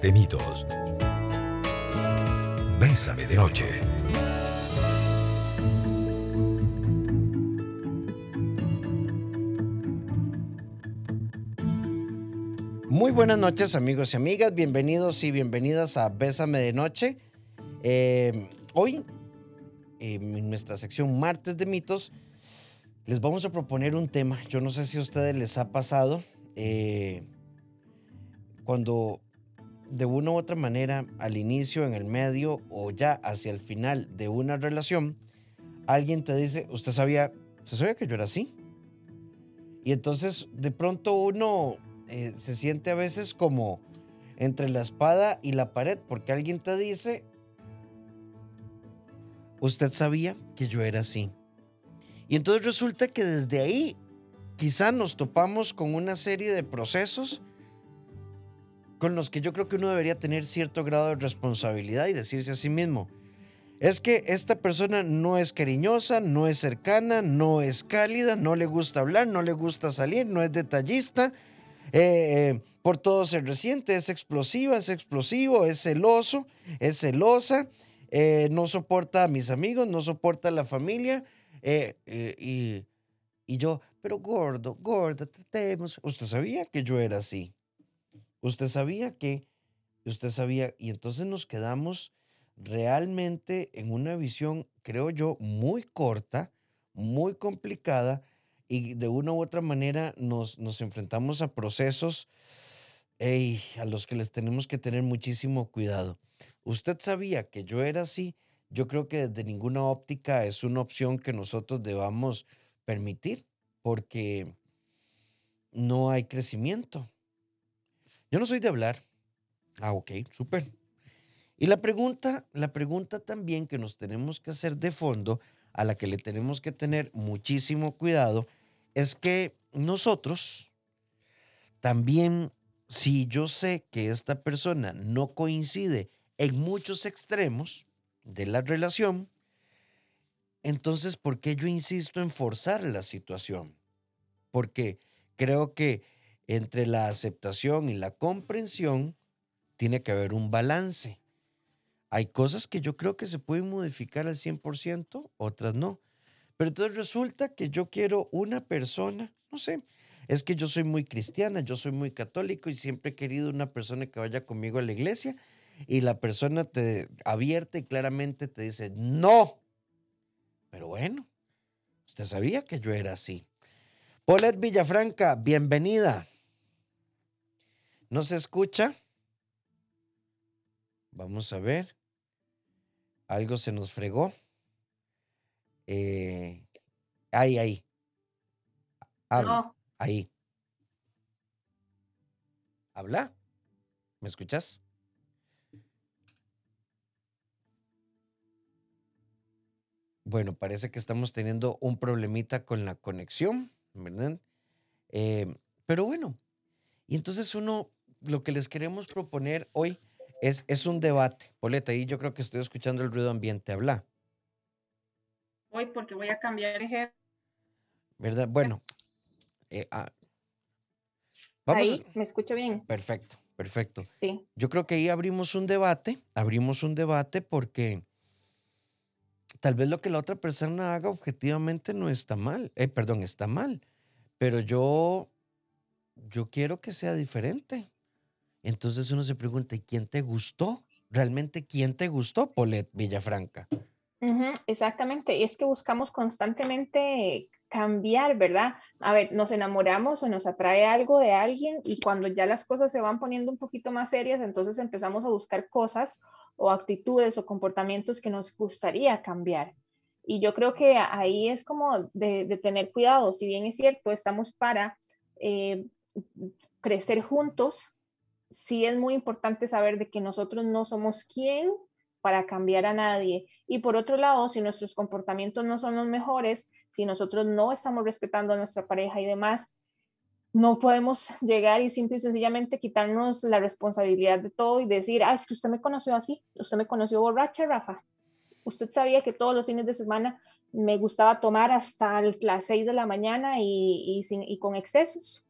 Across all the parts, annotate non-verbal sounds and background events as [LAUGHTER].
de mitos. Bésame de noche. Muy buenas noches amigos y amigas, bienvenidos y bienvenidas a Bésame de Noche. Eh, hoy, en nuestra sección Martes de Mitos, les vamos a proponer un tema. Yo no sé si a ustedes les ha pasado eh, cuando de una u otra manera, al inicio, en el medio o ya hacia el final de una relación, alguien te dice, usted sabía, ¿se sabía que yo era así? Y entonces de pronto uno eh, se siente a veces como entre la espada y la pared, porque alguien te dice, usted sabía que yo era así. Y entonces resulta que desde ahí quizá nos topamos con una serie de procesos con los que yo creo que uno debería tener cierto grado de responsabilidad y decirse a sí mismo, es que esta persona no es cariñosa, no es cercana, no es cálida, no le gusta hablar, no le gusta salir, no es detallista, eh, por todo se resiente, es explosiva, es explosivo, es celoso, es celosa, eh, no soporta a mis amigos, no soporta a la familia, eh, y, y yo, pero gordo, gorda, tratemos. Usted sabía que yo era así. Usted sabía que, usted sabía, y entonces nos quedamos realmente en una visión, creo yo, muy corta, muy complicada, y de una u otra manera nos, nos enfrentamos a procesos a los que les tenemos que tener muchísimo cuidado. Usted sabía que yo era así, yo creo que desde ninguna óptica es una opción que nosotros debamos permitir, porque no hay crecimiento. Yo no soy de hablar. Ah, ok, súper. Y la pregunta, la pregunta también que nos tenemos que hacer de fondo, a la que le tenemos que tener muchísimo cuidado, es que nosotros también, si yo sé que esta persona no coincide en muchos extremos de la relación, entonces, ¿por qué yo insisto en forzar la situación? Porque creo que entre la aceptación y la comprensión tiene que haber un balance. Hay cosas que yo creo que se pueden modificar al 100%, otras no. Pero entonces resulta que yo quiero una persona, no sé, es que yo soy muy cristiana, yo soy muy católico y siempre he querido una persona que vaya conmigo a la iglesia y la persona te abierta y claramente te dice, no. Pero bueno, usted sabía que yo era así. Paulette Villafranca, bienvenida. ¿No se escucha? Vamos a ver. Algo se nos fregó. Eh, ahí, ahí. Habla. Ahí. ¿Habla? ¿Me escuchas? Bueno, parece que estamos teniendo un problemita con la conexión, ¿verdad? Eh, pero bueno, y entonces uno lo que les queremos proponer hoy es, es un debate. Poleta, y yo creo que estoy escuchando el ruido ambiente. Habla. Hoy porque voy a cambiar ejemplo. ¿Verdad? Bueno. Eh, ah, ahí, me escucho bien. Perfecto, perfecto. Sí. Yo creo que ahí abrimos un debate, abrimos un debate porque tal vez lo que la otra persona haga objetivamente no está mal, eh, perdón, está mal, pero yo, yo quiero que sea diferente. Entonces uno se pregunta, ¿y quién te gustó? ¿Realmente quién te gustó, Polet Villafranca? exactamente, y es que buscamos constantemente cambiar, ¿verdad? A ver, nos enamoramos o nos atrae algo de alguien y cuando ya las cosas se van poniendo un poquito más serias, entonces empezamos a buscar cosas o actitudes o comportamientos que nos gustaría cambiar. Y yo creo que ahí es como de, tener cuidado, si bien es cierto, estamos para eh, crecer juntos, sí es muy importante saber de que nosotros no somos quien para cambiar a nadie. Y por otro lado, si nuestros comportamientos no son los mejores, si nosotros no estamos respetando a nuestra pareja y demás, no podemos [LAUGHS] llegar y simple y sencillamente quitarnos la responsabilidad de todo y decir, ah, es que usted me conoció así, usted me conoció borracha, Rafa. Usted sabía que todos los fines de semana me gustaba tomar hasta las 6 de la mañana y, sin, y con excesos,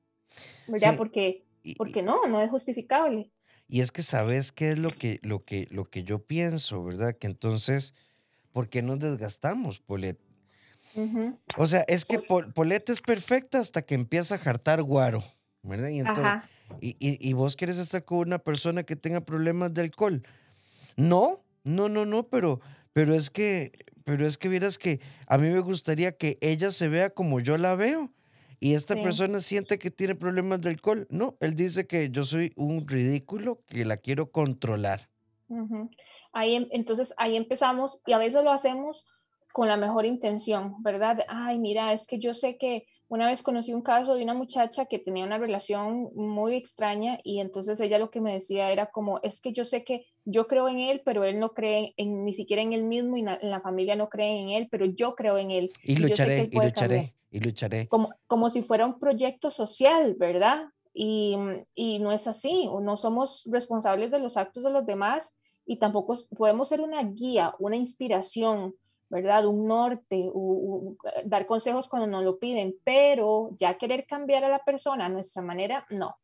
¿verdad? Porque porque no, no es justificable. Y es que sabes qué es lo que, lo que, lo que yo pienso, ¿verdad? Que entonces, ¿por qué nos desgastamos, Polet? O sea, es que Polet es perfecta hasta que empieza a jartar guaro, ¿verdad? Y, entonces, y, y, vos quieres estar con una persona que tenga problemas de alcohol. No, no, no, no, pero, pero es que, pero es que vieras que a mí me gustaría que ella se vea como yo la veo. Y esta persona siente que tiene problemas de alcohol. No, él dice que yo soy un ridículo, que la quiero controlar. Ahí, em, entonces ahí empezamos y a veces lo hacemos con la mejor intención, ¿verdad? Ay, mira, es que yo sé que una vez conocí un caso de una muchacha que tenía una relación muy extraña y entonces ella lo que me decía era como, es que yo sé que yo creo en él, pero él no cree en, ni siquiera en él mismo y en la familia no cree en él, pero yo creo en él. Y, lucharé, y lucharé, y lucharé. Como, como si fuera un proyecto social, ¿verdad? Y, y no es así, no somos responsables de los actos de los demás y tampoco podemos ser una guía, una inspiración ¿verdad? Un norte, dar consejos cuando nos lo piden, pero ya querer cambiar a la persona a nuestra manera, no.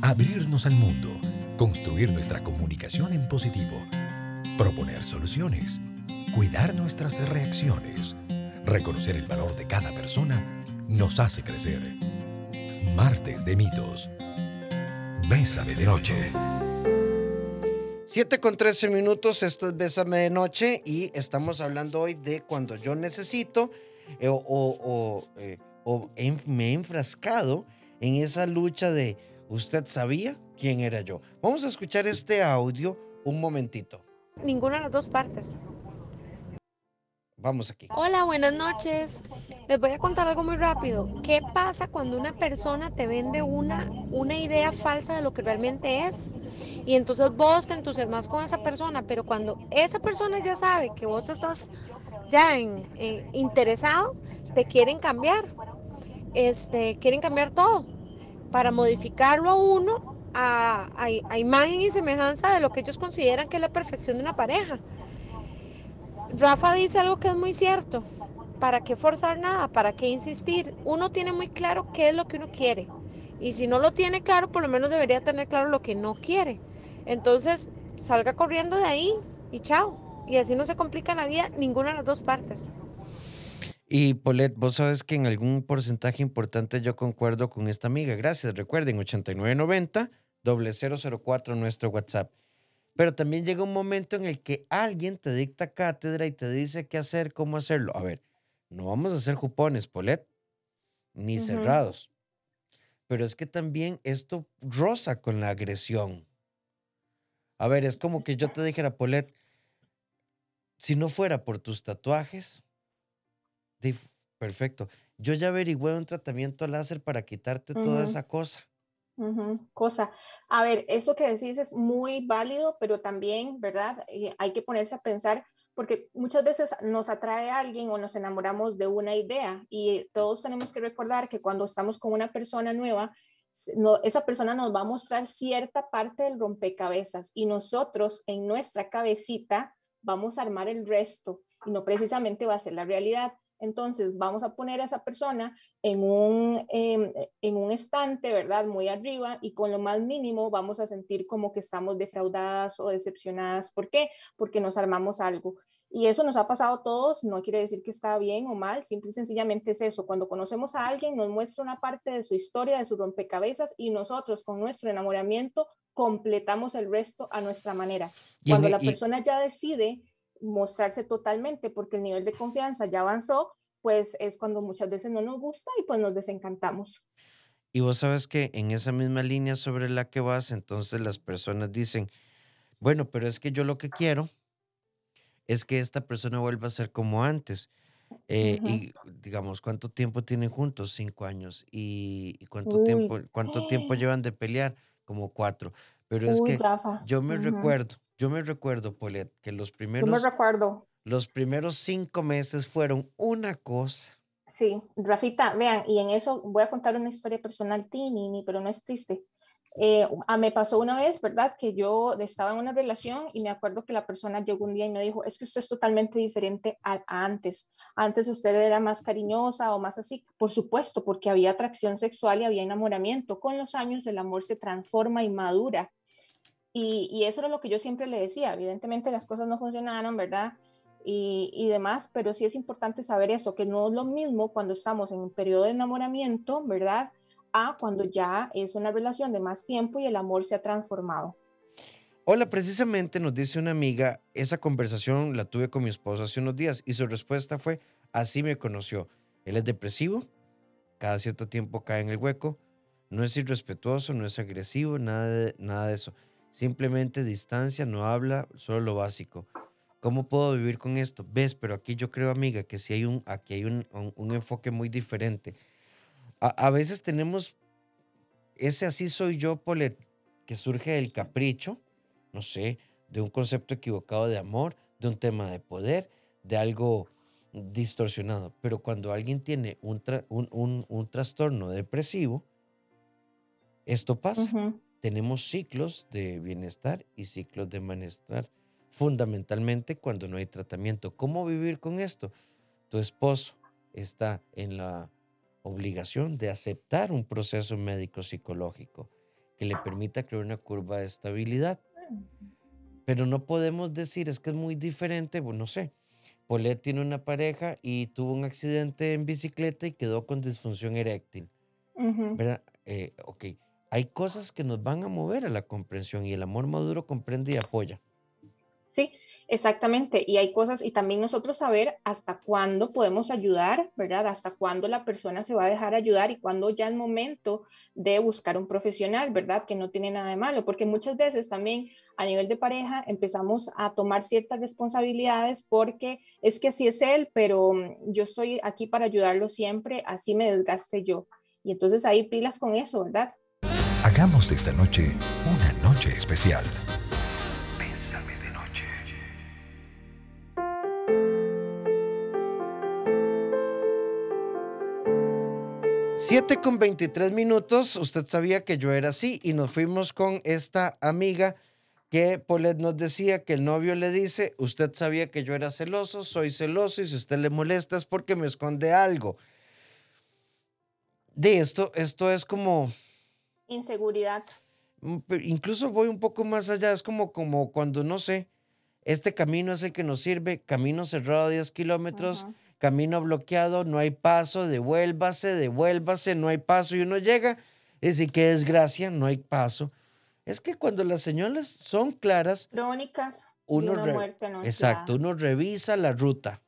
Abrirnos al mundo, construir nuestra comunicación en positivo, proponer soluciones, cuidar nuestras reacciones, reconocer el valor de cada persona, nos hace crecer. Martes de mitos. Bésame de noche. 7 con 13 minutos, esto es Bésame de Noche y estamos hablando hoy de cuando yo necesito eh, o, eh, me he enfrascado en esa lucha de ¿usted sabía quién era yo? Vamos a escuchar este audio un momentito. Ninguna de las dos partes. Vamos aquí. Hola, buenas noches. Les voy a contar algo muy rápido. ¿Qué pasa cuando una persona te vende una, una idea falsa de lo que realmente es? Y entonces vos te entusiasmas con esa persona, pero cuando esa persona ya sabe que vos estás ya en, interesado, te quieren cambiar. Este, quieren cambiar todo para modificarlo a uno a, a imagen y semejanza de lo que ellos consideran que es la perfección de una pareja. Rafa dice algo que es muy cierto. ¿Para qué forzar nada? ¿Para qué insistir? Uno tiene muy claro qué es lo que uno quiere. Y si no lo tiene claro, por lo menos debería tener claro lo que no quiere. Entonces, salga corriendo de ahí y chao. Y así no se complica la vida ninguna de las dos partes. Y Polet, vos sabes que en algún porcentaje importante yo concuerdo con esta amiga. Gracias. Recuerden, 8990 004 nuestro WhatsApp. Pero también llega un momento en el que alguien te dicta cátedra y te dice qué hacer, cómo hacerlo. A ver, no vamos a ser jupones, Polet, ni cerrados. Pero es que también esto roza con la agresión. A ver, es como que yo te dijera, Polet, si no fuera por tus tatuajes, perfecto. Yo ya averigüé un tratamiento láser para quitarte toda esa cosa cosa. A ver, eso que decís es muy válido, pero también, ¿verdad? Eh, hay que ponerse a pensar, porque muchas veces nos atrae a alguien o nos enamoramos de una idea y todos tenemos que recordar que cuando estamos con una persona nueva, esa persona nos va a mostrar cierta parte del rompecabezas y nosotros en nuestra cabecita vamos a armar el resto y no precisamente va a ser la realidad. Entonces vamos a poner a esa persona en un, em, en un estante, ¿verdad? Muy arriba y con lo más mínimo vamos a sentir como que estamos defraudadas o decepcionadas. ¿Por qué? Porque nos armamos algo. Y eso nos ha pasado a todos, no quiere decir que está bien o mal, simple y sencillamente es eso. Cuando conocemos a alguien, nos muestra una parte de su historia, de su rompecabezas, y nosotros con nuestro enamoramiento completamos el resto a nuestra manera. Cuando la persona ya decide mostrarse totalmente porque el nivel de confianza ya avanzó, pues es cuando muchas veces no nos gusta y pues nos desencantamos. Y vos sabes que en esa misma línea sobre la que vas, entonces las personas dicen, bueno, pero es que yo lo que quiero es que esta persona vuelva a ser como antes. Eh, y digamos, ¿cuánto tiempo tienen juntos? Cinco años. ¿Y, cuánto, tiempo, cuánto tiempo [GASPS] llevan de pelear? Como cuatro. Pero es que yo me recuerdo yo me recuerdo, Polet, que los primeros. Yo me recuerdo. Los primeros cinco meses fueron una cosa. Sí, Rafita, vean, y en eso voy a contar una historia personal, Tini, pero no es triste. Eh, a, me pasó una vez, ¿verdad? Que yo estaba en una relación y me acuerdo que la persona llegó un día y me dijo, es que usted es totalmente diferente a, antes. Antes usted era más cariñosa o más así. Por supuesto, porque había atracción sexual y había enamoramiento. Con los años el amor se transforma y madura. Y, y eso era lo que yo siempre le decía. Evidentemente las cosas no funcionaron, ¿verdad? Y, y, demás, pero sí es importante saber eso, que no es lo mismo cuando estamos en un periodo de enamoramiento, ¿verdad? a cuando ya es una relación de más tiempo y el amor se ha transformado. Hola, precisamente nos dice una amiga, esa conversación la tuve con mi esposo hace unos días y su respuesta fue, así me conoció. Él es depresivo, cada cierto tiempo cae en el hueco, no es irrespetuoso, no es agresivo, nada de, nada de eso. Simplemente distancia, no habla, solo lo básico. ¿Cómo puedo vivir con esto? Ves, pero aquí yo creo, amiga, que sí hay un, aquí hay un, un, un enfoque muy diferente a, veces tenemos ese así soy yo, Polet, que surge del capricho, no sé, de un concepto equivocado de amor, de un tema de poder, de algo distorsionado. Pero cuando alguien tiene un, un, trastorno depresivo, esto pasa. Tenemos ciclos de bienestar y ciclos de malestar, fundamentalmente cuando no hay tratamiento. ¿Cómo vivir con esto? Tu esposo está en la obligación de aceptar un proceso médico psicológico que le permita crear una curva de estabilidad. Pero no podemos decir, es que es muy diferente, bueno, no sé. Polet tiene una pareja y tuvo un accidente en bicicleta y quedó con disfunción eréctil. ¿Verdad? Eh, ok, hay cosas que nos van a mover a la comprensión y el amor maduro comprende y apoya. Sí, Exactamente, y hay cosas, y también nosotros saber hasta cuándo podemos ayudar, ¿verdad? Hasta cuándo la persona se va a dejar ayudar y cuándo ya es momento de buscar un profesional, ¿verdad? Que no tiene nada de malo, porque muchas veces también a nivel de pareja empezamos a tomar ciertas responsabilidades porque es que así es él, pero mm, yo estoy aquí para ayudarlo siempre, así me desgaste yo. Y entonces ahí pilas con eso, ¿verdad? Hagamos de esta noche una noche especial. 7 con 23 minutos, usted sabía que yo era así y nos fuimos con esta amiga que Polet nos decía que el novio le dice, usted sabía que yo era celoso, soy celoso y si usted le molesta es porque me esconde algo. De esto, esto es como... Inseguridad. Mm, incluso voy un poco más allá, es como, como cuando, no sé, este camino es el que nos sirve, camino cerrado 10 kilómetros camino bloqueado, no hay paso, devuélvase, devuélvase, no hay paso y uno llega y dice, qué desgracia, no hay paso. Es que cuando las señales son claras, crónicas, uno exacto, uno revisa la ruta.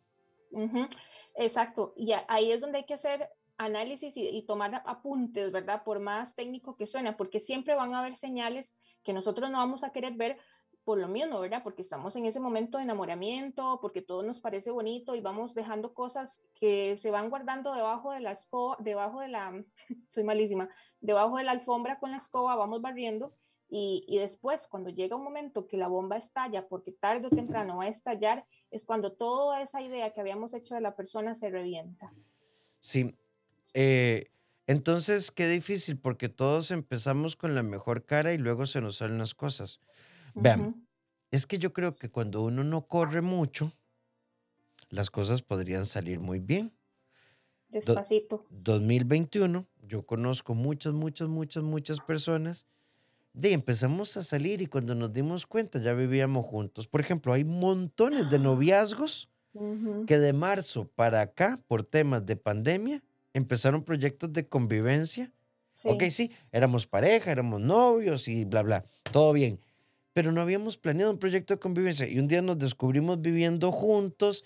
Exacto, y ahí es donde hay que hacer análisis y, y, tomar apuntes, ¿verdad? Por más técnico que suene, porque siempre van a haber señales que nosotros no vamos a querer ver, por lo mismo, ¿verdad? Porque estamos en ese momento de enamoramiento, porque todo nos parece bonito y vamos dejando cosas que se van guardando debajo de la escoba, debajo de la, [LAUGHS] soy malísima, debajo de la alfombra con la escoba, vamos barriendo y, y, después cuando llega un momento que la bomba estalla, porque tarde o temprano va a estallar, es cuando toda esa idea que habíamos hecho de la persona se revienta. Sí. Eh, entonces, qué difícil, porque todos empezamos con la mejor cara y luego se nos salen las cosas. Vean, es que yo creo que cuando uno no corre mucho, las cosas podrían salir muy bien. Despacito. 2021, yo conozco muchas, muchas, muchas, muchas personas. De empezamos a salir y cuando nos dimos cuenta ya vivíamos juntos. Por ejemplo, hay montones de noviazgos que de marzo para acá, por temas de pandemia, empezaron proyectos de convivencia. Ok, sí, éramos pareja, éramos novios y bla, bla, todo bien pero no habíamos planeado un proyecto de convivencia y un día nos descubrimos viviendo juntos.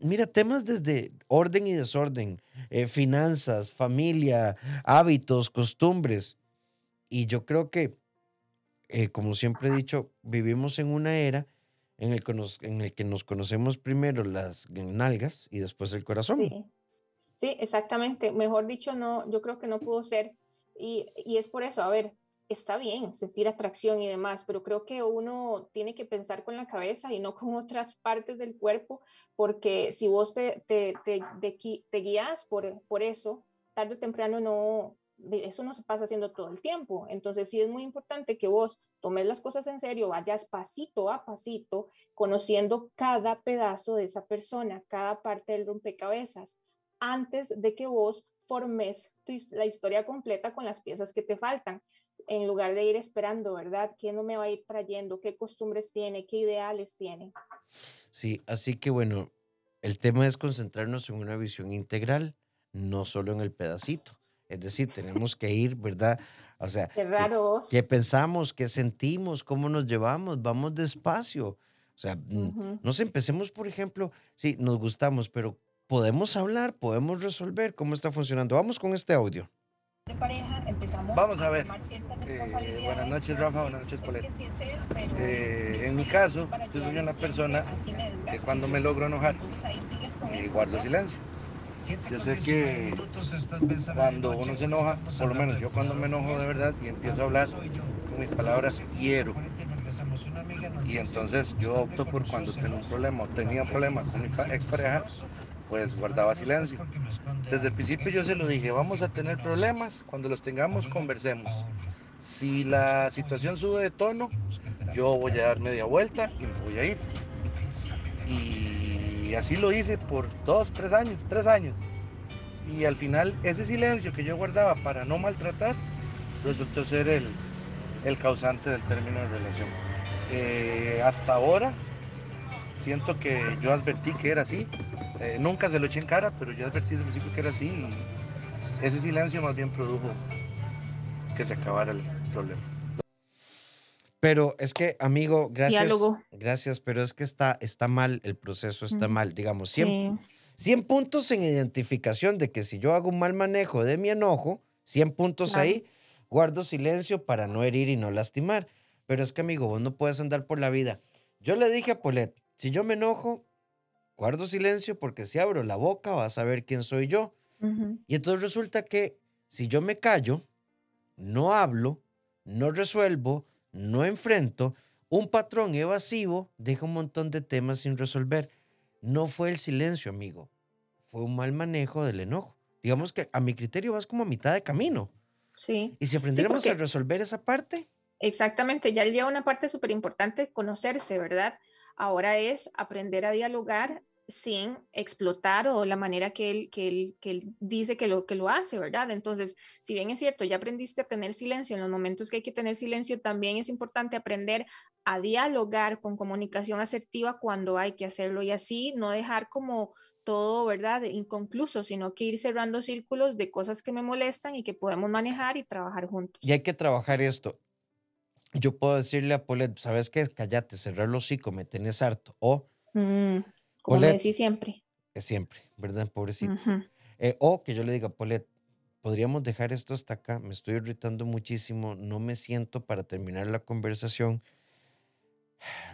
mira, temas desde orden y desorden, eh, finanzas, familia, hábitos, costumbres. Y yo creo que, eh, como siempre he dicho, vivimos en una era en el, que nos, en el que nos conocemos primero las nalgas y después el corazón. Sí. Sí, exactamente. Mejor dicho, no, yo creo que no pudo ser. Y, y es por eso, a ver, está bien sentir atracción y demás, pero creo que uno tiene que pensar con la cabeza y no con [LAUGHS] otras partes del cuerpo, porque si vos te, te, te, te guías por, por eso, tarde o temprano no, eso no se pasa haciendo todo el tiempo. Entonces sí es muy importante que vos tomes las cosas en serio, vayas pasito a pasito, conociendo cada pedazo de esa persona, cada parte del rompecabezas, antes de que vos formes la historia completa con las piezas que te faltan, en lugar de ir esperando, ¿verdad? ¿Qué no me va a ir trayendo? ¿Qué costumbres tiene? ¿Qué ideales tiene? Sí, así que bueno, el tema es concentrarnos en una visión integral, no solo en el pedacito. Es decir, tenemos que ir, ¿verdad? O sea, qué raro. ¿qué, pensamos? ¿Qué sentimos? ¿Cómo nos llevamos? Vamos despacio. O sea, no sé, empecemos, por ejemplo, sí, nos gustamos, pero podemos hablar, podemos resolver cómo está funcionando. Vamos con este audio. De pareja, empezamos Vamos a ver. Eh, buenas noches, Rafa. Buenas noches, Paulette. Eh, en mi caso, yo soy una persona que cuando me logro enojar, eh, guardo silencio. Yo sé que cuando uno se enoja, por lo menos yo cuando me enojo de verdad y empiezo a hablar con mis palabras, quiero. Y entonces yo opto por cuando tengo un problema o tenía problemas con mi expareja, pues guardaba silencio. Desde el principio yo se lo dije, vamos a tener problemas, cuando los tengamos conversemos. Si la situación sube de tono, yo voy a dar media vuelta y me voy a ir. Y así lo hice por dos, tres años, tres años. Y al final ese silencio que yo guardaba para no maltratar resultó ser el, causante del término de relación. Eh, hasta ahora siento que yo advertí que era así. Eh, nunca se lo eché en cara, pero yo advertí desde el principio que era así y ese silencio más bien produjo que se acabara el problema. Pero es que, amigo, gracias. Gracias, pero es que está, está mal, el proceso está mal, digamos. 100, 100, puntos en identificación de que si yo hago un mal manejo de mi enojo, 100 puntos ahí, guardo silencio para no herir y no lastimar. Pero es que, amigo, vos no puedes andar por la vida. Yo le dije a Polet, si yo me enojo, guardo silencio porque si abro la boca vas a ver quién soy yo. Y entonces resulta que si yo me callo, no hablo, no resuelvo, no enfrento, un patrón evasivo deja un montón de temas sin resolver. No fue el silencio, amigo, fue un mal manejo del enojo. Digamos que a mi criterio vas como a mitad de camino. Sí. Y si aprendiéramos a resolver esa parte. Exactamente, ya lleva una parte súper importante, conocerse, ¿verdad? Ahora es aprender a dialogar sin explotar o la manera que él, que él, que él dice que lo, que lo hace, ¿verdad? Entonces, si bien es cierto, ya aprendiste a tener silencio en los momentos que hay que tener silencio, también es importante aprender a dialogar con comunicación asertiva cuando hay que hacerlo y así no dejar como todo, ¿verdad? Inconcluso, sino que ir cerrando círculos de cosas que me molestan y que podemos manejar y trabajar juntos. Y hay que trabajar esto. Yo puedo decirle a Polet, ¿sabes qué? Cállate, cerrar los hocico, me tenés harto. O... Mm. Como me decís siempre. siempre, ¿verdad? Pobrecito. Eh, o que yo le diga, Polet, podríamos dejar esto hasta acá, me estoy irritando muchísimo, no me siento para terminar la conversación.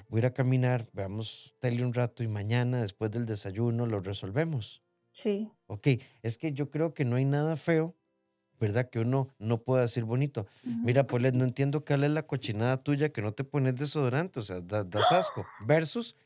Voy a ir a caminar, veamos tele un rato y mañana, después del desayuno, lo resolvemos. Sí. Ok, es que yo creo que no hay nada feo, ¿verdad? Que uno no pueda decir bonito. Mira, Polet, no entiendo qué es la cochinada tuya que no te pones desodorante, o sea, das asco. Versus,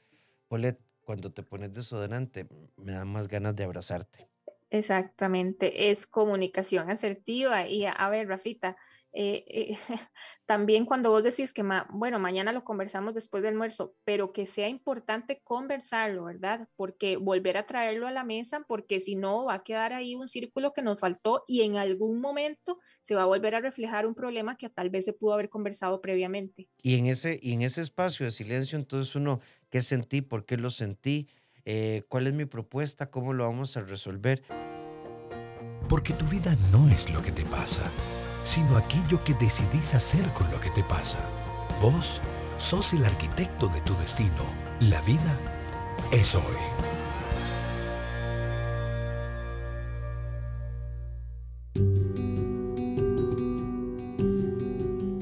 Polet, cuando te pones desodorante, me da más ganas de abrazarte. Exactamente, es comunicación asertiva. Y a, ver, Rafita, eh, eh, [LAUGHS] también cuando vos decís que, bueno, mañana lo conversamos después del almuerzo, pero que sea importante conversarlo, ¿verdad? Porque volver a traerlo a la mesa, porque si no va a quedar ahí un círculo que nos faltó y en algún momento se va a volver a reflejar un problema que tal vez se pudo haber conversado previamente. Y en ese, y en ese espacio de silencio, entonces uno qué sentí, por qué lo sentí, eh, cuál es mi propuesta, cómo lo vamos a resolver. Porque tu vida no es lo que te pasa, sino aquello que decidís hacer con lo que te pasa. Vos sos el arquitecto de tu destino. La vida es hoy.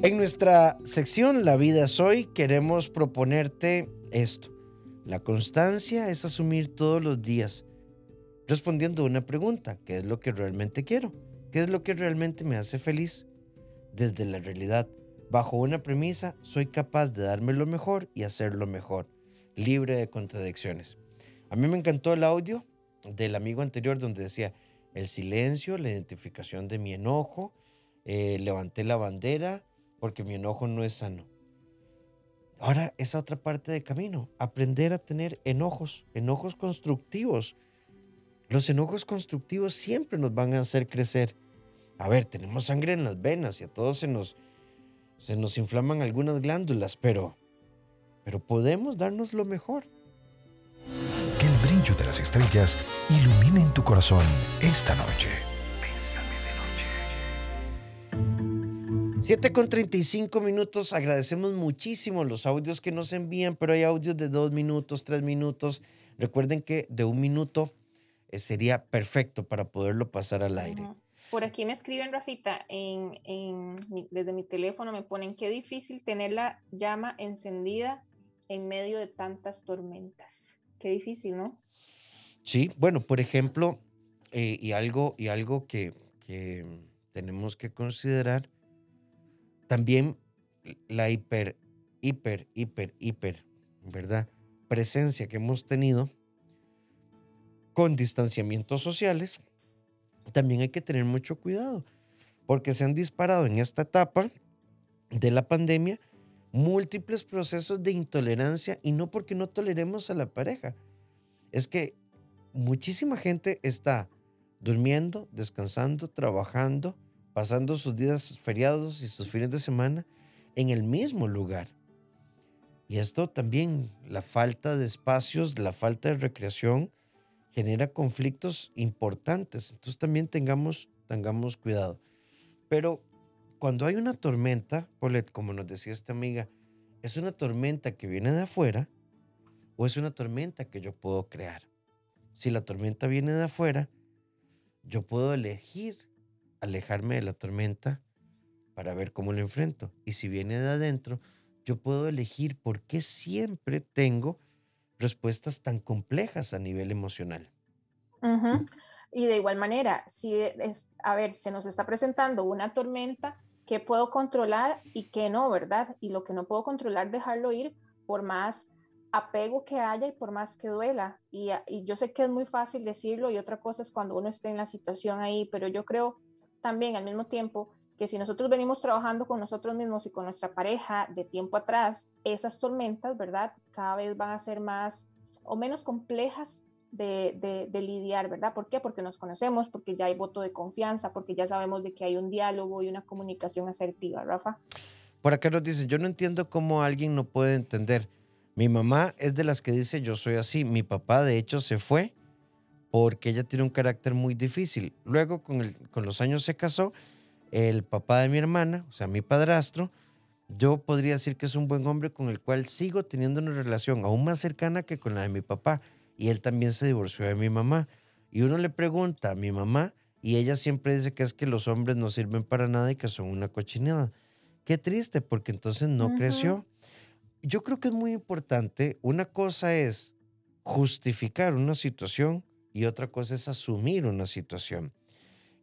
En nuestra sección La vida es hoy queremos proponerte esto. La constancia es asumir todos los días respondiendo a una pregunta, ¿qué es lo que realmente quiero? ¿Qué es lo que realmente me hace feliz? Desde la realidad, bajo una premisa, soy capaz de darme lo mejor y hacerlo mejor, libre de contradicciones. A mí me encantó el audio del amigo anterior donde decía, el silencio, la identificación de mi enojo, eh, levanté la bandera porque mi enojo no es sano. Ahora, esa otra parte del camino, aprender a tener enojos, enojos constructivos. Los enojos constructivos siempre nos van a hacer crecer. A ver, tenemos sangre en las venas y a todos se nos, se nos inflaman algunas glándulas, pero, pero podemos darnos lo mejor. Que el brillo de las estrellas ilumine en tu corazón esta noche. 7 con 35 minutos. Agradecemos muchísimo los audios que nos envían, pero hay audios de dos minutos, tres minutos. Recuerden que de un minuto eh, sería perfecto para poderlo pasar al aire. Por aquí me escriben, Rafita, desde mi teléfono me ponen qué difícil tener la llama encendida en medio de tantas tormentas. Qué difícil, ¿no? Sí, bueno, por ejemplo, eh, y algo, y algo que, que tenemos que considerar, también la hiper, hiper, hiper, hiper, ¿verdad? Presencia que hemos tenido con distanciamientos sociales, también hay que tener mucho cuidado, porque se han disparado en esta etapa de la pandemia múltiples procesos de intolerancia y no porque no toleremos a la pareja, es que muchísima gente está durmiendo, descansando, trabajando, pasando sus días feriados y sus fines de semana en el mismo lugar. Y esto también, la falta de espacios, la falta de recreación, genera conflictos importantes. Entonces también tengamos, tengamos cuidado. Pero cuando hay una tormenta, Paulette, como nos decía esta amiga, ¿es una tormenta que viene de afuera o es una tormenta que yo puedo crear? Si la tormenta viene de afuera, yo puedo elegir alejarme de la tormenta para ver cómo lo enfrento. Y si viene de adentro, yo puedo elegir por qué siempre tengo respuestas tan complejas a nivel emocional. Y de igual manera, si es, a ver, se nos está presentando una tormenta, ¿qué puedo controlar y qué no, verdad? Y lo que no puedo controlar, dejarlo ir por más apego que haya y por más que duela. Y, y yo sé que es muy fácil decirlo y otra cosa es cuando uno esté en la situación ahí, pero yo creo también al mismo tiempo que si nosotros venimos trabajando con nosotros mismos y con nuestra pareja de tiempo atrás, esas tormentas, ¿verdad? Cada vez van a ser más o menos complejas de, de- de lidiar, ¿verdad? ¿Por qué? Porque nos conocemos, porque ya hay voto de confianza, porque ya sabemos de que hay un diálogo y una comunicación asertiva, Rafa. Por acá nos dicen, yo no entiendo cómo alguien no puede entender. Mi mamá es de las que dice, yo soy así. Mi papá, de hecho, se fue porque ella tiene un carácter muy difícil. Luego, con, el- con los años se casó. El papá de mi hermana, o sea, mi padrastro, yo podría decir que es un buen hombre con el cual sigo teniendo una relación aún más cercana que con la de mi papá. Y él también se divorció de mi mamá. Y uno le pregunta a mi mamá y ella siempre dice que es que los hombres no sirven para nada y que son una cochinada. Qué triste, porque entonces no creció. Yo creo que es muy importante. Una cosa es justificar una situación y otra cosa es asumir una situación.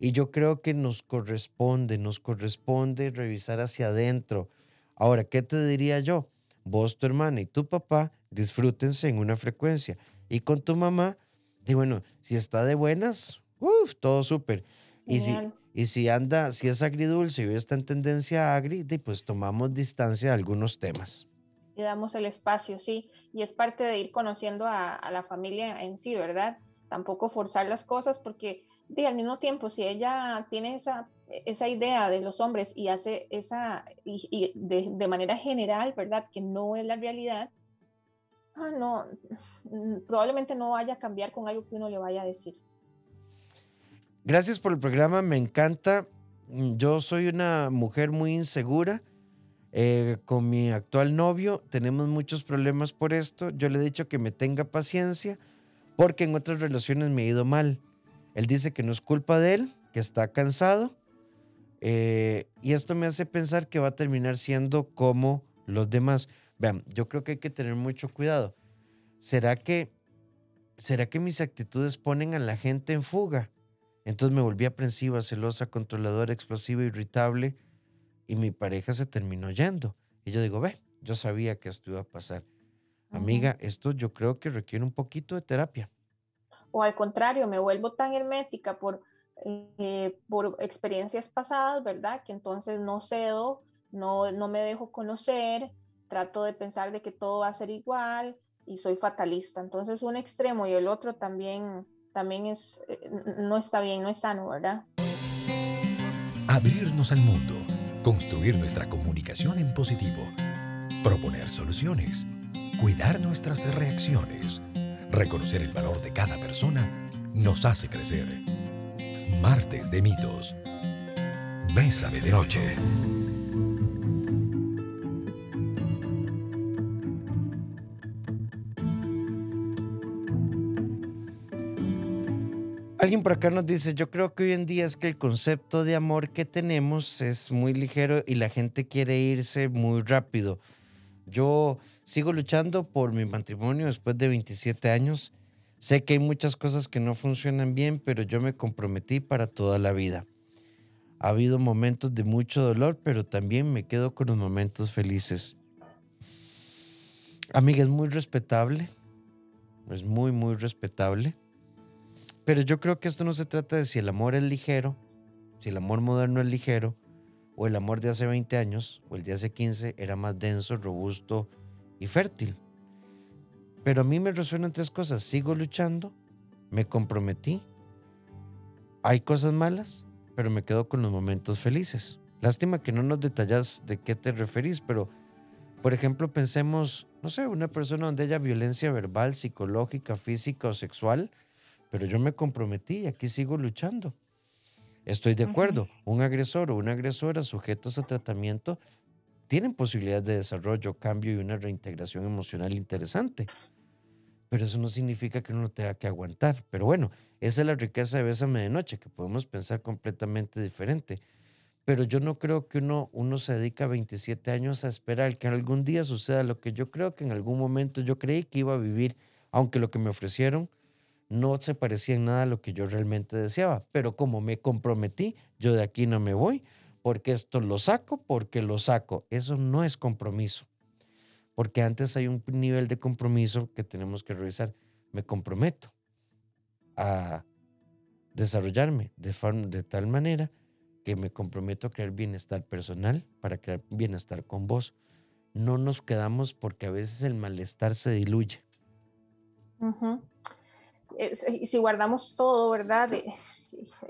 Y yo creo que nos corresponde, nos corresponde revisar hacia adentro. Ahora, ¿qué te diría yo? Vos, tu hermana y tu papá disfrútense en una frecuencia. Y con tu mamá, y bueno, si está de buenas, uf, todo súper. Y si, y si anda, si es agridulce y está en tendencia agri, pues tomamos distancia de algunos temas. Y damos el espacio, sí. Y es parte de ir conociendo a, a la familia en sí, ¿verdad? Tampoco forzar las cosas porque, di, al mismo tiempo, si ella tiene esa, esa idea de los hombres y hace esa, y, y de, manera general, ¿verdad? Que no es la realidad, ah, no, probablemente no vaya a cambiar con algo que uno le vaya a decir. Gracias por el programa, me encanta. Mm, Yo soy una mujer muy insegura. eh, con mi actual novio tenemos muchos problemas por esto. Yo le he dicho que me tenga paciencia porque en otras relaciones me ha ido mal. Él dice que no es culpa de él, que está cansado. eh, y esto me hace pensar que va a terminar siendo como los demás. Vean, yo creo que hay que tener mucho cuidado. ¿Será que, ¿será que mis actitudes ponen a la gente en fuga? Entonces me volví aprensiva, celosa, controladora, explosiva, irritable y mi pareja se terminó yendo. Y yo digo, ve, yo sabía que esto iba a pasar. Amiga, esto yo creo que requiere un poquito de terapia. O al contrario, me vuelvo tan hermética por, eh, por experiencias pasadas, ¿verdad? Que entonces no cedo, no, no me dejo conocer, trato de pensar de que todo va a ser igual y soy fatalista. Entonces un extremo y el otro también, también es, eh, no está bien, no es sano, ¿verdad? Abrirnos al mundo, construir nuestra comunicación en positivo, proponer soluciones, cuidar nuestras reacciones, reconocer el valor de cada persona, nos hace crecer. Martes de mitos. Bésame de noche. Alguien por acá nos dice, yo creo que hoy en día es que el concepto de amor que tenemos es muy ligero y la gente quiere irse muy rápido. Yo sigo luchando por mi matrimonio después de 27 años. Sé que hay muchas cosas que no funcionan bien, pero yo me comprometí para toda la vida. Ha habido momentos de mucho dolor, pero también me quedo con los momentos felices. Amiga, es muy respetable. Es muy, muy respetable. Pero yo creo que esto no se trata de si el amor es ligero, si el amor moderno es ligero, o el amor de hace 20 años, o el de hace 15 era más denso, robusto y fértil. Pero a mí me resuenan tres cosas. Sigo luchando, me comprometí, hay cosas malas, pero me quedo con los momentos felices. Lástima que no nos detallas de qué te referís, pero por ejemplo pensemos, no sé, una persona donde haya violencia verbal, psicológica, física o sexual, pero yo me comprometí y aquí sigo luchando. Estoy de acuerdo, un agresor o una agresora sujetos a tratamiento tienen posibilidades de desarrollo, cambio y una reintegración emocional interesante. Pero eso no significa que uno tenga que aguantar. Pero bueno, esa es la riqueza de Bésame de Noche, que podemos pensar completamente diferente. Pero yo no creo que uno, uno se dedica 27 años a esperar que algún día suceda lo que yo creo que en algún momento yo creí que iba a vivir, aunque lo que me ofrecieron no se parecía en nada a lo que yo realmente deseaba. Pero como me comprometí, yo de aquí no me voy, porque esto lo saco, porque lo saco. Eso no es compromiso. Porque antes hay un nivel de compromiso que tenemos que revisar. Me comprometo a desarrollarme de, tal manera que me comprometo a crear bienestar personal para crear bienestar con vos. No nos quedamos porque a veces el malestar se diluye y si guardamos todo, ¿verdad?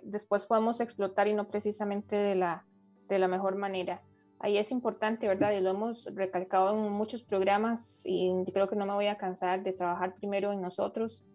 después podemos explotar y no precisamente de la, de la mejor manera. Ahí es importante, ¿verdad? Y lo hemos recalcado en muchos programas y creo que no me voy a cansar de trabajar primero en nosotros.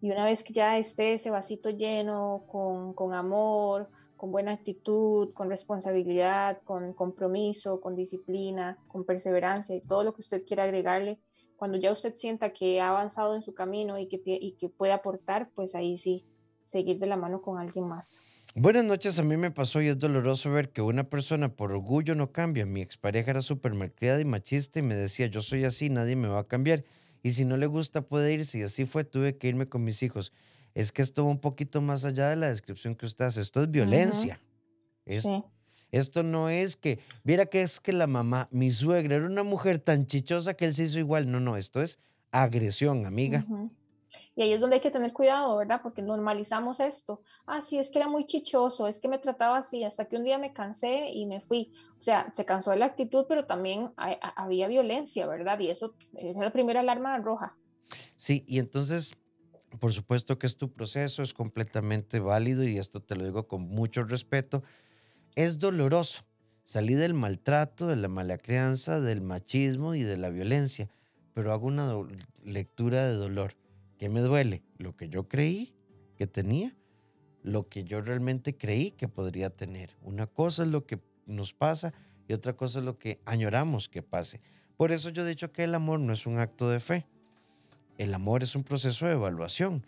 Y una vez que ya esté ese vasito lleno con, con amor, con buena actitud, con responsabilidad, con compromiso, con disciplina, con perseverancia y todo lo que usted quiera agregarle, cuando ya usted sienta que ha avanzado en su camino y que, y que puede aportar, pues ahí sí, seguir de la mano con alguien más. Buenas noches, a mí me pasó y es doloroso ver que una persona por orgullo no cambia. Mi expareja era súper malcriada y machista y me decía, yo soy así, nadie me va a cambiar. Y si no le gusta puede irse y así fue, tuve que irme con mis hijos. Es que esto va un poquito más allá de la descripción que usted hace, esto es violencia. sí. Esto no es que, viera que es que la mamá, mi suegra, era una mujer tan chichosa que él se hizo igual. No, no, esto es agresión, amiga. Y ahí es donde hay que tener cuidado, ¿verdad? Porque normalizamos esto. Ah, sí, es que era muy chichoso, es que me trataba así, hasta que un día me cansé y me fui. O sea, se cansó de la actitud, pero también había violencia, ¿verdad? Y eso es la primera alarma roja. Sí, y entonces, por supuesto que es tu proceso, es completamente válido y esto te lo digo con mucho respeto es doloroso. Salí del maltrato, de la mala crianza, del machismo y de la violencia, pero hago una lectura de dolor. ¿Qué me duele? Lo que yo creí que tenía, lo que yo realmente creí que podría tener. Una cosa es lo que nos pasa y otra cosa es lo que añoramos que pase. Por eso yo he dicho que el amor no es un acto de fe. El amor es un proceso de evaluación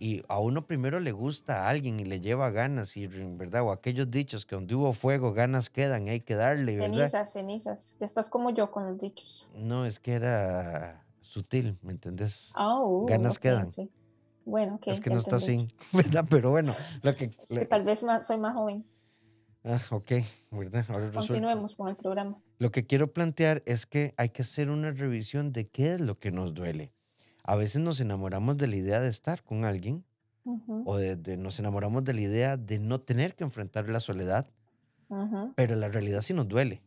y a uno primero le gusta a alguien y le lleva ganas, y verdad, o aquellos dichos que donde hubo fuego, ganas quedan, hay que darle, ¿verdad? Cenizas, cenizas. Ya estás como yo con los dichos. No, es que era sutil, ¿me entendés? Oh, ganas quedan. Bueno, que es que no está así, [LAUGHS] ¿verdad? Pero bueno, lo que, tal vez soy más joven. Ah, ok, ¿verdad? Ahora Continuemos con el programa. Lo que quiero plantear es que hay que hacer una revisión de qué es lo que nos duele. A veces nos enamoramos de la idea de estar con alguien, o de, de- nos enamoramos de la idea de no tener que enfrentar la soledad, pero la realidad sí nos duele.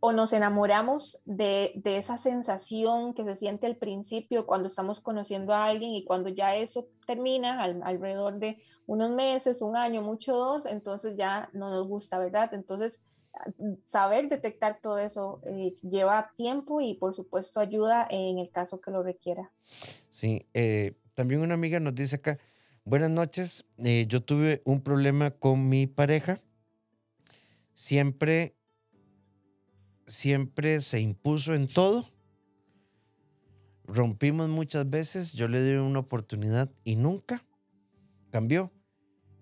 O nos enamoramos de, de esa sensación que se siente al principio cuando estamos conociendo a alguien y cuando ya eso termina al- alrededor de unos meses, un año, mucho dos, entonces ya no nos gusta, ¿verdad? Entonces, saber detectar todo eso eh, lleva tiempo y por supuesto ayuda en el caso que lo requiera. Sí, eh, también una amiga nos dice acá, buenas noches, eh, yo tuve un problema con mi pareja, siempre, siempre se impuso en todo, rompimos muchas veces, yo le di una oportunidad y nunca cambió.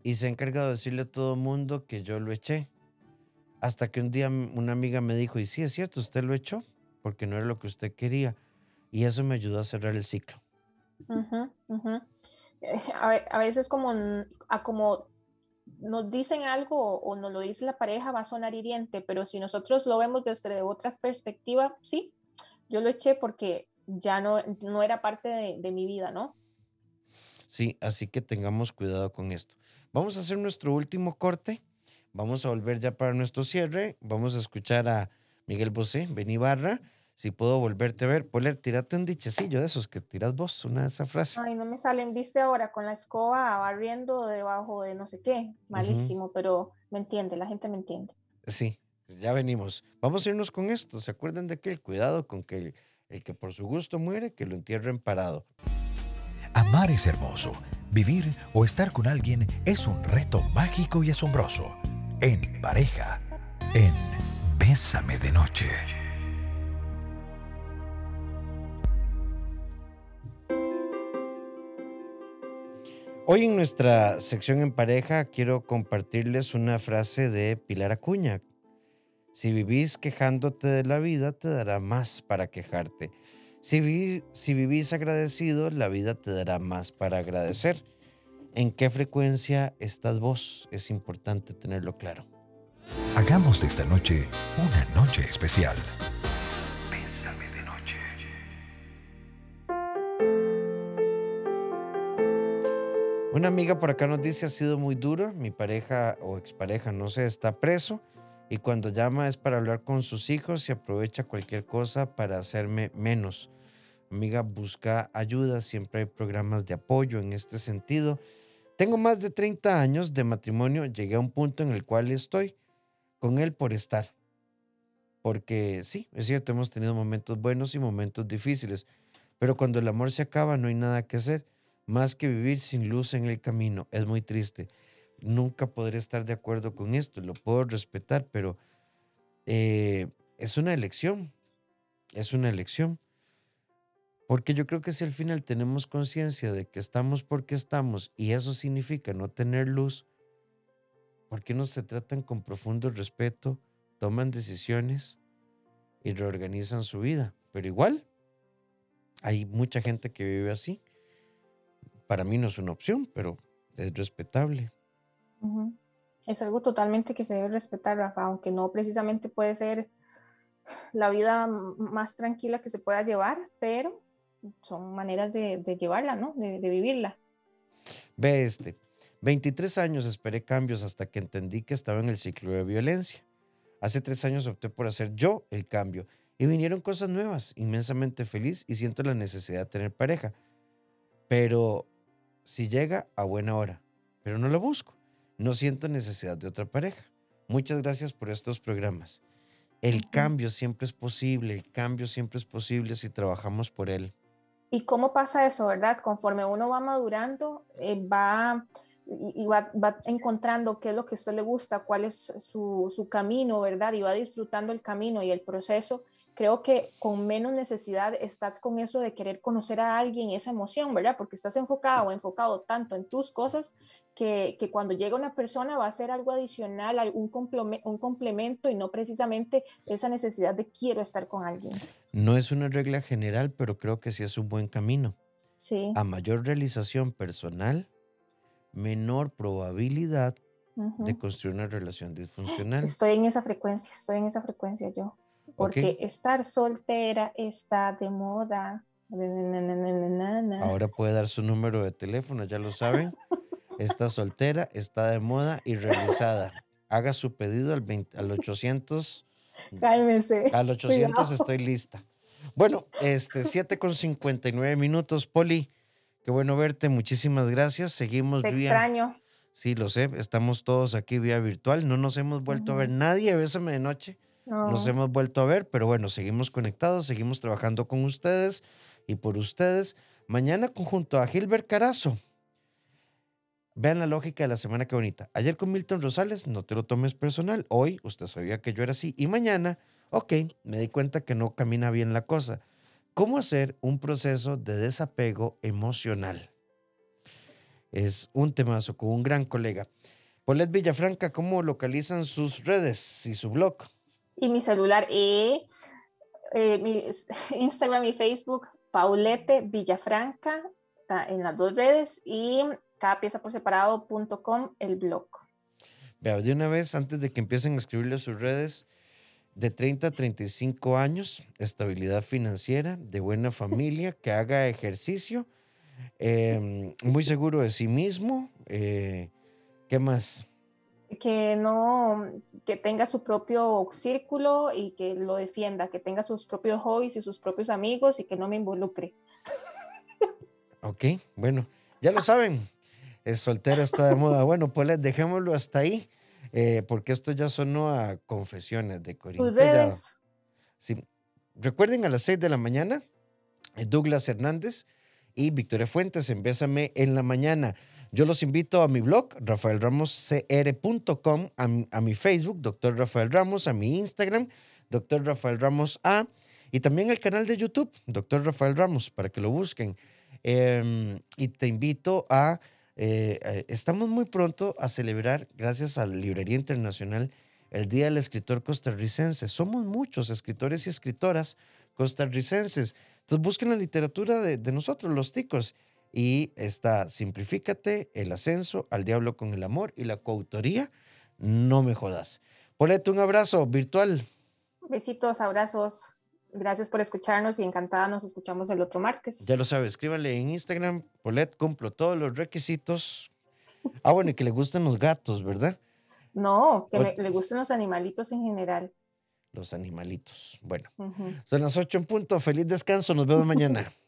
Y se ha encargado de decirle a todo mundo que yo lo eché, hasta que un día una amiga me dijo, y sí es cierto, usted lo echó, porque no era lo que usted quería, y eso me ayudó a cerrar el ciclo. Ujú. Eh, A, ve- a veces como, a como nos dicen algo o nos lo dice la pareja va a sonar hiriente, pero si nosotros lo vemos desde otras perspectivas, sí, yo lo eché porque ya no, no era parte de, de mi vida, ¿no? Sí, así que tengamos cuidado con esto. Vamos a hacer nuestro último corte. Vamos a volver ya para nuestro cierre. Vamos a escuchar a Miguel Bosé, Beni Barra. Si puedo volverte a ver, Poler, tírate un dichecillo de esos que tiras vos, una de esas frases. Ay, no me salen, viste ahora con la escoba barriendo debajo de no sé qué, malísimo, pero me entiende, la gente me entiende. Sí, ya venimos. Vamos a irnos con esto. ¿Se acuerdan de aquel cuidado con que el, el que por su gusto muere, que lo entierren parado? Amar es hermoso. Vivir o estar con alguien es un reto mágico y asombroso. En pareja. En Bésame de Noche. Hoy en nuestra sección en pareja quiero compartirles una frase de Pilar Acuña. Si vivís quejándote de la vida, te dará más para quejarte. Si, si vivís agradecido, la vida te dará más para agradecer. ¿En qué frecuencia estás vos? Es importante tenerlo claro. Hagamos de esta noche una noche especial. Bésame de Noche. Una amiga por acá nos dice, ha sido muy duro, mi pareja o expareja, no sé, está preso y cuando llama es para hablar con sus hijos y aprovecha cualquier cosa para hacerme menos. Amiga, busca ayuda, siempre hay programas de apoyo en este sentido. Tengo más de 30 años de matrimonio, llegué a un punto en el cual estoy con él por estar. Porque sí, es cierto, hemos tenido momentos buenos y momentos difíciles, pero cuando el amor se acaba no hay nada que hacer más que vivir sin luz en el camino. Es muy triste. Nunca podré estar de acuerdo con esto, lo puedo respetar, pero eh, es una elección, es una elección. Porque yo creo que si al final tenemos conciencia de que estamos porque estamos y eso significa no tener luz, ¿por qué no se tratan con profundo respeto, toman decisiones y reorganizan su vida? Pero igual, hay mucha gente que vive así. Para mí no es una opción, pero es respetable. Es algo totalmente que se debe respetar, Rafa, aunque no precisamente puede ser la vida más tranquila que se pueda llevar, pero son maneras de, de llevarla, ¿no? De, de vivirla. Ve este. 23 años esperé cambios hasta que entendí que estaba en el ciclo de violencia. Hace tres años opté por hacer yo el cambio y vinieron cosas nuevas, inmensamente feliz y siento la necesidad de tener pareja. Pero si llega a buena hora, pero no la busco. No siento necesidad de otra pareja. Muchas gracias por estos programas. El cambio siempre es posible, el cambio siempre es posible si trabajamos por él. ¿Y cómo pasa eso, verdad? Conforme uno va madurando, eh, va y, va, va encontrando qué es lo que a usted le gusta, cuál es su, su camino, ¿verdad? Y va disfrutando el camino y el proceso. Creo que con menos necesidad estás con eso de querer conocer a alguien, esa emoción, ¿verdad? Porque estás enfocado o enfocado tanto en tus cosas que, que cuando llega una persona va a ser algo adicional, algún compleme- un complemento y no precisamente esa necesidad de quiero estar con alguien. No es una regla general, pero creo que sí es un buen camino. Sí. A mayor realización personal, menor probabilidad ujú. de construir una relación disfuncional. Estoy en esa frecuencia, estoy en esa frecuencia yo. Porque estar soltera está de moda. Ahora puede dar su número de teléfono, ya lo saben. Está soltera, está de moda y realizada. Haga su pedido al, 20 al 800. Cálmese. Al 800 Cuidado. estoy lista. Bueno, este, 7 con 59 minutos. Poli, qué bueno verte. Muchísimas gracias. Seguimos Te vía. extraño. Sí, lo sé. Estamos todos aquí vía virtual. No nos hemos vuelto a ver nadie. Bésame de noche. No. Nos hemos vuelto a ver, pero bueno, seguimos conectados, seguimos trabajando con ustedes y por ustedes. Mañana conjunto a Gilbert Carazo. Vean la lógica de la semana que bonita. Ayer con Milton Rosales, no te lo tomes personal. Hoy usted sabía que yo era así. Y mañana, ok, me di cuenta que no camina bien la cosa. ¿Cómo hacer un proceso de desapego emocional? Es un temazo con un gran colega. Paulette Villafranca, ¿cómo localizan sus redes y su blog? Y mi celular, eh, eh, mi [LAUGHS] Instagram y Facebook, Paulete Villafranca, en las dos redes, y cada pieza por separado.com, el blog. Vea, de una vez, antes de que empiecen a escribirle a sus redes, de 30 a 35 años, estabilidad financiera, de buena familia, que haga ejercicio, em, muy seguro de sí mismo. eh, ¿Qué más? Que no, que tenga su propio círculo y que lo defienda, que tenga sus propios hobbies y sus propios amigos y que no me involucre. [LAUGHS] Ok, bueno, ya lo saben. Es soltera está de moda. Bueno, pues dejémoslo hasta ahí, eh, porque esto ya sonó a confesiones de Corinto. Redes, Sí. Recuerden a las 6 de la mañana, eh, Douglas Hernández y Victoria Fuentes en Bésame en la mañana. Yo los invito a mi blog, rafaelramoscr.com, a, a mi Facebook, Dr. Rafael Ramos, a mi Instagram, Dr. Rafael Ramos A, y también al canal de YouTube, Dr. Rafael Ramos, para que lo busquen. Em, y te invito a, eh, eh, estamos muy pronto a celebrar, gracias a la Librería Internacional, el Día del Escritor Costarricense. Somos muchos escritores y escritoras costarricenses. Entonces busquen la literatura de, de nosotros, los ticos. Y está Simplifícate, El Ascenso, Al Diablo con el Amor y la coautoría. No me jodas. Polete, un abrazo virtual. besitos, abrazos. Gracias por escucharnos y encantada nos escuchamos el otro martes. Ya lo sabe, escríbanle en Instagram. Polet, cumplo todos los requisitos. Ah, bueno, y que le gustan los gatos, ¿verdad? No, que le gusten los animalitos en general. Los animalitos. Bueno, son las 8 en punto. Feliz descanso. Nos vemos mañana. [LAUGHS]